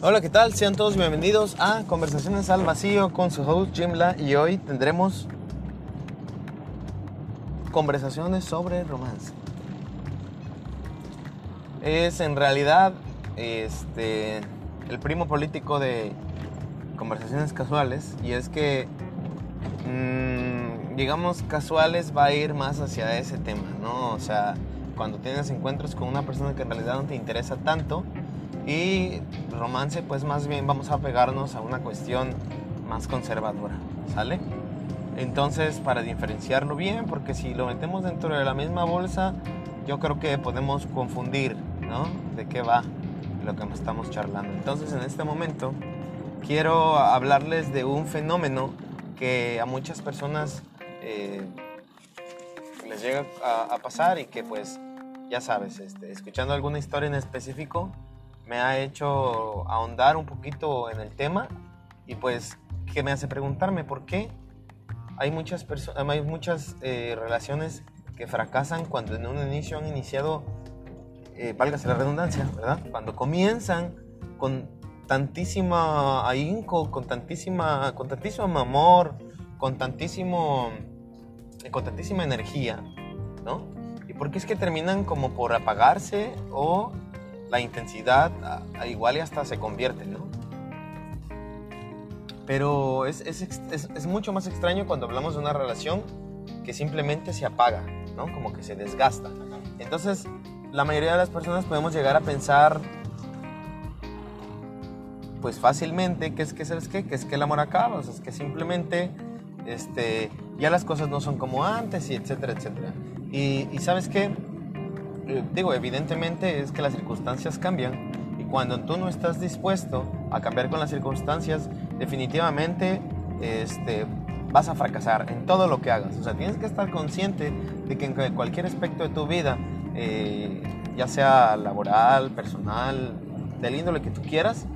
Hola, ¿qué tal? Sean todos bienvenidos a Conversaciones al Vacío con su host Jimla y hoy tendremos conversaciones sobre romance. Es en realidad este, el primo político de conversaciones casuales y es que, mmm, digamos, casuales va a ir más hacia ese tema, ¿no? O sea, cuando tienes encuentros con una persona que en realidad no te interesa tanto, y romance, pues más bien vamos a pegarnos a una cuestión más conservadora, ¿sale? Entonces, para diferenciarlo bien, porque si lo metemos dentro de la misma bolsa, yo creo que podemos confundir, ¿no? De qué va lo que estamos charlando. Entonces, en este momento, quiero hablarles de un fenómeno que a muchas personas eh, les llega a, a, pasar y que, pues, ya sabes, este, escuchando alguna historia en específico, me ha hecho ahondar un poquito en el tema y pues que me hace preguntarme por qué hay muchas, hay muchas eh, relaciones que fracasan cuando en un inicio han iniciado, eh, válgase la redundancia, ¿verdad? Cuando comienzan con tantísima ahínco, con tantísima, con tantísimo amor, con tantísimo, con tantísima energía, ¿no? Y por qué es que terminan como por apagarse o la intensidad a, igual y hasta se convierte, ¿no? Pero es, es, es, mucho más extraño cuando hablamos de una relación que simplemente se apaga, ¿no? Como que se desgasta. Entonces, la mayoría de las personas podemos llegar a pensar, pues fácilmente, que es que, ¿sabes qué? Que es que el amor acaba, es que simplemente este, ya las cosas no son como antes, y etcétera, etcétera. Y, y ¿sabes qué? Eh, digo, evidentemente es que las circunstancias cambian y cuando tú no estás dispuesto a cambiar con las circunstancias, definitivamente este, vas a fracasar en todo lo que hagas. O sea, tienes que estar consciente de que en cualquier aspecto de tu vida, eh, ya sea laboral, personal, del índole que tú quieras,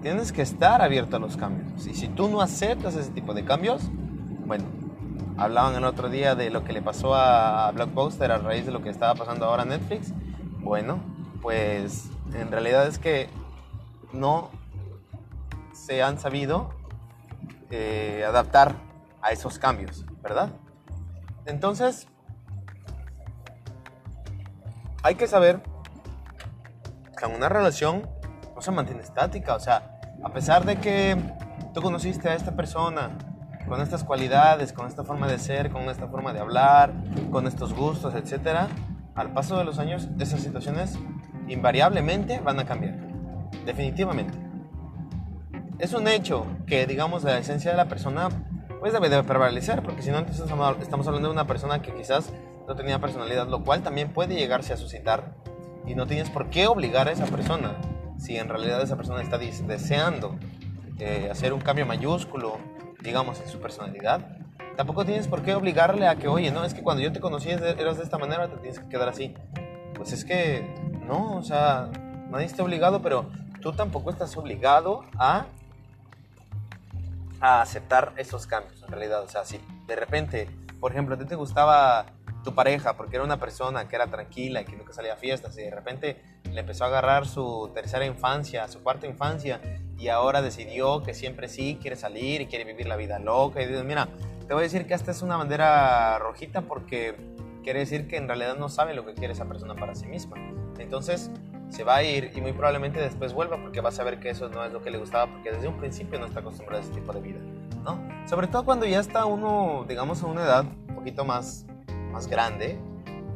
tienes que estar abierto a los cambios. Y si tú no aceptas ese tipo de cambios, bueno, Hablaban el otro día de lo que le pasó a Blockbuster a raíz de lo que estaba pasando ahora a Netflix. Bueno, pues en realidad es que no se han sabido eh, adaptar a esos cambios, ¿verdad? Entonces, hay que saber que una relación no se mantiene estática, o sea, a pesar de que tú conociste a esta persona con estas cualidades, con esta forma de ser, con esta forma de hablar, con estos gustos, etc., al paso de los años esas situaciones invariablemente van a cambiar. Definitivamente. Es un hecho que, digamos, la esencia de la persona pues debe de prevalecer, porque si no, entonces estamos hablando de una persona que quizás no tenía personalidad, lo cual también puede llegarse a suscitar. Y no tienes por qué obligar a esa persona, si en realidad esa persona está deseando eh, hacer un cambio mayúsculo digamos, en su personalidad, tampoco tienes por qué obligarle a que, oye, no, es que cuando yo te conocí eras de esta manera, te tienes que quedar así. Pues es que, no, o sea, nadie está obligado, pero tú tampoco estás obligado a, a aceptar esos cambios, en realidad. O sea, si de repente, por ejemplo, a ti te gustaba tu pareja porque era una persona que era tranquila que nunca salía a fiestas y de repente le empezó a agarrar su tercera infancia, su cuarta infancia y ahora decidió que siempre sí quiere salir y quiere vivir la vida loca. Y dices, mira, te voy a decir que esta es una bandera rojita porque quiere decir que en realidad no sabe lo que quiere esa persona para sí misma. Entonces se va a ir y muy probablemente después vuelva porque va a saber que eso no es lo que le gustaba porque desde un principio no está acostumbrado a ese tipo de vida. ¿no? Sobre todo cuando ya está uno, digamos, a una edad un poquito más, más grande.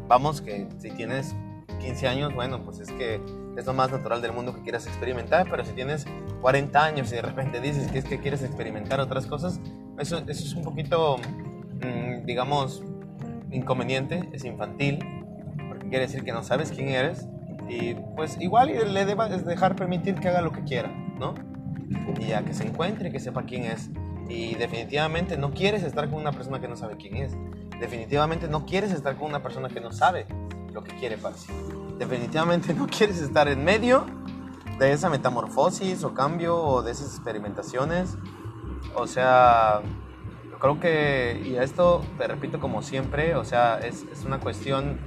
Vamos, que si tienes 15 años, bueno, pues es que es lo más natural del mundo que quieras experimentar, pero si tienes 40 años y de repente dices que es que quieres experimentar otras cosas, eso, eso es un poquito, mm, digamos, inconveniente, es infantil, porque quiere decir que no sabes quién eres y pues igual le debas dejar permitir que haga lo que quiera, ¿no? Y ya que se encuentre, que sepa quién es. Y definitivamente no quieres estar con una persona que no sabe quién es. Definitivamente no quieres estar con una persona que no sabe lo que quiere para sí. Definitivamente no quieres estar en medio de esa metamorfosis o cambio o de esas experimentaciones. O sea, creo que, y esto te repito como siempre, o sea, es, es una cuestión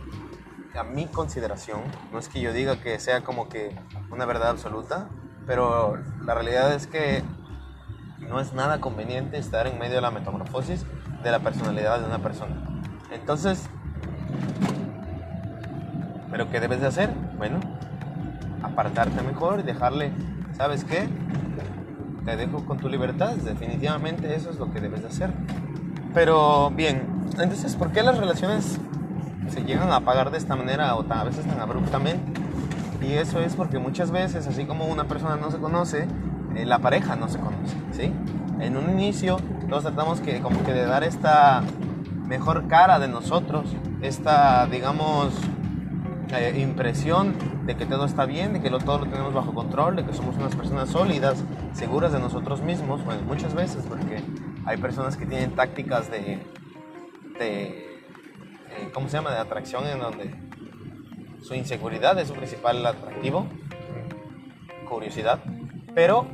a mi consideración, no es que yo diga que sea como que una verdad absoluta, pero la realidad es que no es nada conveniente estar en medio de la metamorfosis de la personalidad de una persona. Entonces, ¿pero qué debes de hacer? Bueno, apartarte mejor y dejarle, ¿sabes qué? Te dejo con tu libertad, definitivamente eso es lo que debes de hacer. Pero bien, entonces, ¿por qué las relaciones se llegan a apagar de esta manera o a veces tan abruptamente? Y eso es porque muchas veces, así como una persona no se conoce, eh, la pareja no se conoce, ¿sí? En un inicio, todos tratamos que, como que de dar esta mejor cara de nosotros, esta, digamos, eh, impresión de que todo está bien, de que lo, todo lo tenemos bajo control, de que somos unas personas sólidas, seguras de nosotros mismos, bueno, muchas veces, porque hay personas que tienen tácticas de, de eh, ¿cómo se llama?, de atracción en donde su inseguridad es su principal atractivo, curiosidad, pero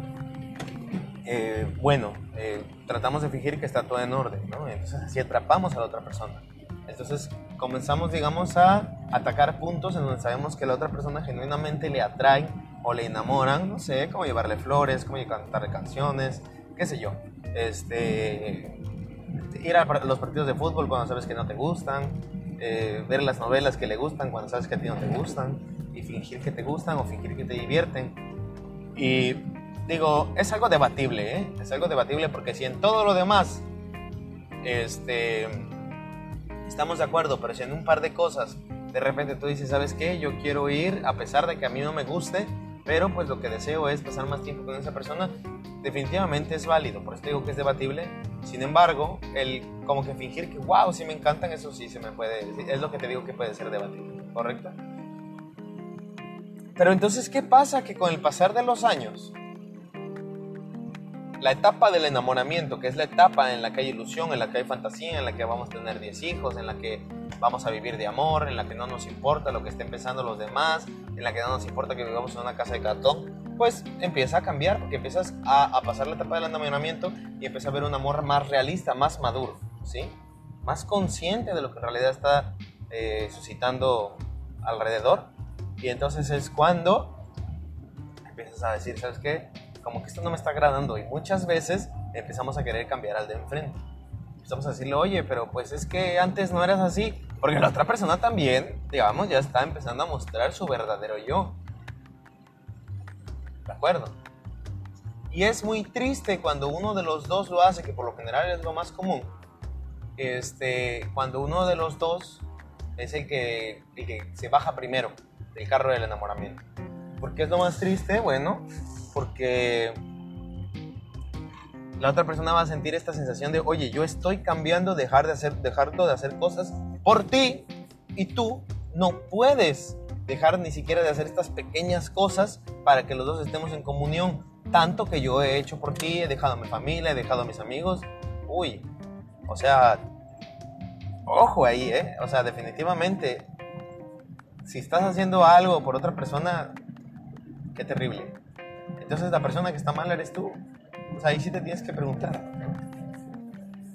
eh, bueno, eh, tratamos de fingir que está todo en orden, ¿no? Entonces así atrapamos a la otra persona. Entonces comenzamos, digamos, a atacar puntos en donde sabemos que la otra persona genuinamente le atrae o le enamoran, no sé, como llevarle flores, como cantarle canciones, qué sé yo. Este, ir a los partidos de fútbol cuando sabes que no te gustan, eh, ver las novelas que le gustan cuando sabes que a ti no te gustan y fingir que te gustan o fingir que te divierten. Y digo, es algo debatible, ¿eh? Es algo debatible porque si en todo lo demás este, estamos de acuerdo, pero si en un par de cosas de repente tú dices, ¿sabes qué? Yo quiero ir a pesar de que a mí no me guste, pero pues lo que deseo es pasar más tiempo con esa persona, definitivamente es válido, por eso digo que es debatible. Sin embargo, el como que fingir que, wow, sí me encantan, eso sí se me puede, es lo que te digo que puede ser debatible, ¿correcto? Pero entonces, ¿qué pasa? Que con el pasar de los años, la etapa del enamoramiento, que es la etapa en la que hay ilusión, en la que hay fantasía, en la que vamos a tener 10 hijos, en la que vamos a vivir de amor, en la que no nos importa lo que estén pensando los demás, en la que no nos importa que vivamos en una casa de cartón, pues empieza a cambiar, porque empiezas a, pasar la etapa del enamoramiento y empieza a ver un amor más realista, más maduro, ¿sí? Más consciente de lo que en realidad está eh, suscitando alrededor. Y entonces es cuando empiezas a decir, ¿sabes qué? Como que esto no me está agradando. Y muchas veces empezamos a querer cambiar al de enfrente. Empezamos a decirle, oye, pero pues es que antes no eras así. Porque la otra persona también, digamos, ya está empezando a mostrar su verdadero yo. ¿De acuerdo? Y es muy triste cuando uno de los dos lo hace, que por lo general es lo más común. Este, cuando uno de los dos es el que, el que se baja primero del carro del enamoramiento. ¿Por qué es lo más triste? Bueno, porque la otra persona va a sentir esta sensación de, oye, yo estoy cambiando, dejar de hacer, dejarlo de hacer cosas por ti y tú no puedes dejar ni siquiera de hacer estas pequeñas cosas para que los dos estemos en comunión. Tanto que yo he hecho por ti, he dejado a mi familia, he dejado a mis amigos. Uy, o sea, ojo ahí, ¿eh? O sea, definitivamente, si estás haciendo algo por otra persona, qué terrible. Entonces la persona que está mal eres tú. O sea, ahí sí te tienes que preguntar.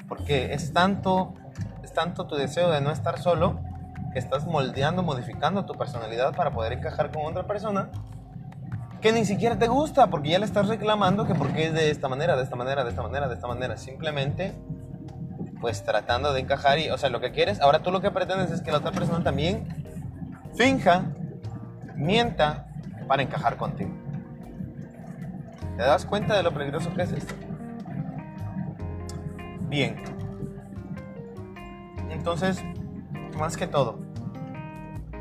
Porque es tanto, es tanto tu deseo de no estar solo que estás moldeando, modificando tu personalidad para poder encajar con otra persona que ni siquiera te gusta porque ya le estás reclamando que porque es de esta manera, de esta manera, de esta manera, de esta manera. Simplemente pues tratando de encajar y, o sea, lo que quieres, ahora tú lo que pretendes es que la otra persona también finja, mienta para encajar contigo. ¿Te das cuenta de lo peligroso que es esto? Bien. Entonces, más que todo,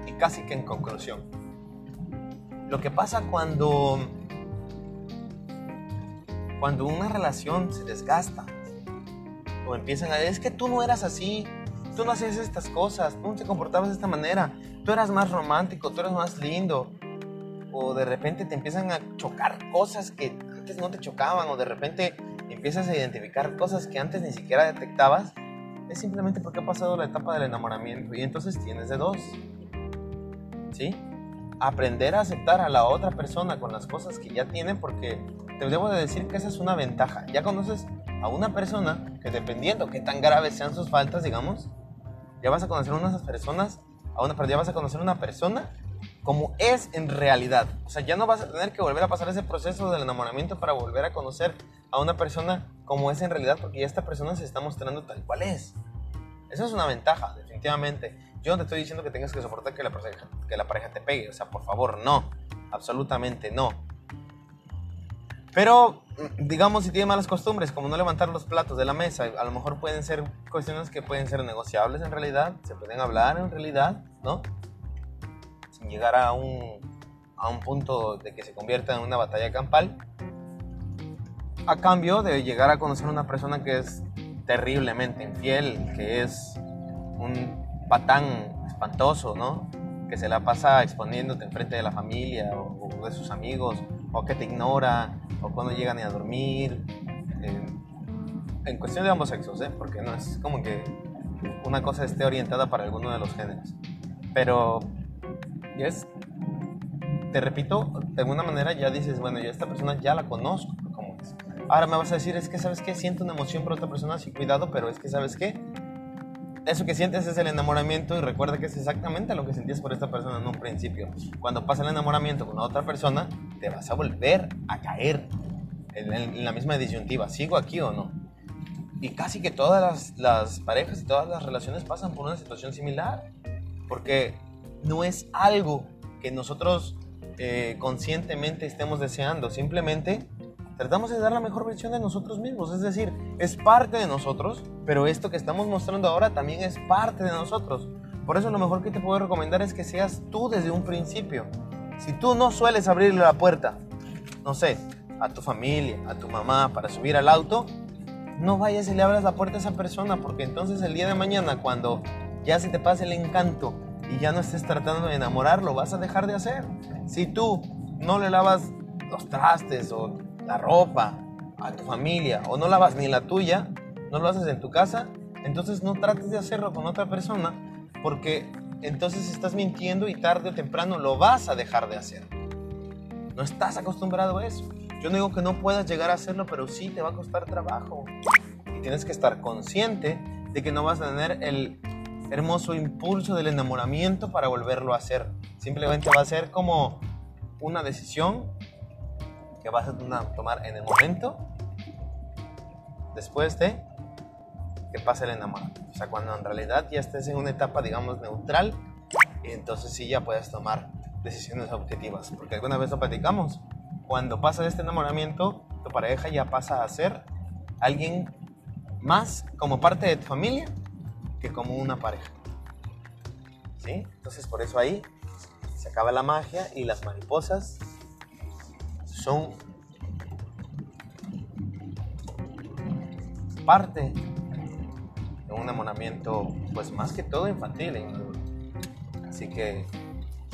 y casi que en conclusión, lo que pasa cuando cuando una relación se desgasta o empiezan a decir, es que tú no eras así, tú no hacías estas cosas, tú no te comportabas de esta manera, tú eras más romántico, tú eras más lindo, o de repente te empiezan a chocar cosas que antes no te chocaban, o de repente empiezas a identificar cosas que antes ni siquiera detectabas, es simplemente porque ha pasado la etapa del enamoramiento y entonces tienes de dos. ¿Sí? Aprender a aceptar a la otra persona con las cosas que ya tiene porque te debo de decir que esa es una ventaja. Ya conoces a una persona que dependiendo qué tan graves sean sus faltas, digamos, ya vas a conocer unas personas, a una, ya vas a conocer una persona como es en realidad. O sea, ya no vas a tener que volver a pasar ese proceso del enamoramiento para volver a conocer a una persona como es en realidad, porque ya esta persona se está mostrando tal cual es. Esa es una ventaja, definitivamente. Yo no te estoy diciendo que tengas que soportar que la, pareja, que la pareja te pegue, o sea, por favor, no, absolutamente no. Pero, digamos, si tiene malas costumbres, como no levantar los platos de la mesa, a lo mejor pueden ser cuestiones que pueden ser negociables en realidad, se pueden hablar en realidad, ¿no? Llegar a un, a un punto de que se convierta en una batalla campal, a cambio de llegar a conocer a una persona que es terriblemente infiel, que es un patán espantoso, ¿no? Que se la pasa exponiéndote enfrente de la familia o, de sus amigos, o que te ignora, o cuando llegan a dormir. en cuestión de ambos sexos, ¿eh? Porque no es como que una cosa esté orientada para alguno de los géneros. Pero es, te repito, de alguna manera ya dices, bueno, yo esta persona ya la conozco, ¿cómo es? Ahora me vas a decir, es que, ¿sabes qué? Siento una emoción por otra persona, sí, cuidado, pero es que, ¿sabes qué? Eso que sientes es el enamoramiento y recuerda que es exactamente lo que sentías por esta persona en un principio. Cuando pasa el enamoramiento con otra persona, te vas a volver a caer en, en la misma disyuntiva, ¿sigo aquí o no? Y casi que todas las, las parejas y todas las relaciones pasan por una situación similar. Porque no es algo que nosotros eh, conscientemente estemos deseando, simplemente tratamos de dar la mejor versión de nosotros mismos, es decir, es parte de nosotros, pero esto que estamos mostrando ahora también es parte de nosotros. Por eso lo mejor que te puedo recomendar es que seas tú desde un principio. Si tú no sueles abrirle la puerta, no sé, a tu familia, a tu mamá para subir al auto, no vayas y le abras la puerta a esa persona, porque entonces el día de mañana cuando ya se te pase el encanto y ya no estés tratando de enamorarlo, vas a dejar de hacer. Si tú no le lavas los trastes o la ropa a tu familia o no lavas ni la tuya, no lo haces en tu casa, entonces no trates de hacerlo con otra persona porque entonces estás mintiendo y tarde o temprano lo vas a dejar de hacer. No estás acostumbrado a eso. Yo no digo que no puedas llegar a hacerlo, pero sí te va a costar trabajo. Y tienes que estar consciente de que no vas a tener el hermoso impulso del enamoramiento para volverlo a hacer. Simplemente va a ser como una decisión que vas a tomar en el momento después de que pase el enamoramiento. O sea, cuando en realidad ya estés en una etapa, digamos, neutral, entonces sí ya puedes tomar decisiones objetivas. Porque alguna vez lo platicamos. Cuando pasa este enamoramiento, tu pareja ya pasa a ser alguien más como parte de tu familia como una pareja. ¿Sí? Entonces por eso ahí se acaba la magia y las mariposas son parte de un enamoramiento pues más que todo infantil. ¿eh? Así que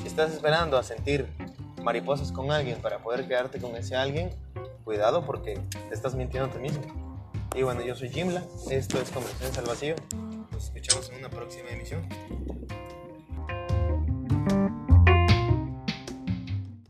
si estás esperando a sentir mariposas con alguien para poder quedarte con ese alguien, cuidado porque te estás mintiendo a ti mismo. Y bueno, yo soy Jimla, esto es Conversaciones al Vacío en una próxima emisión.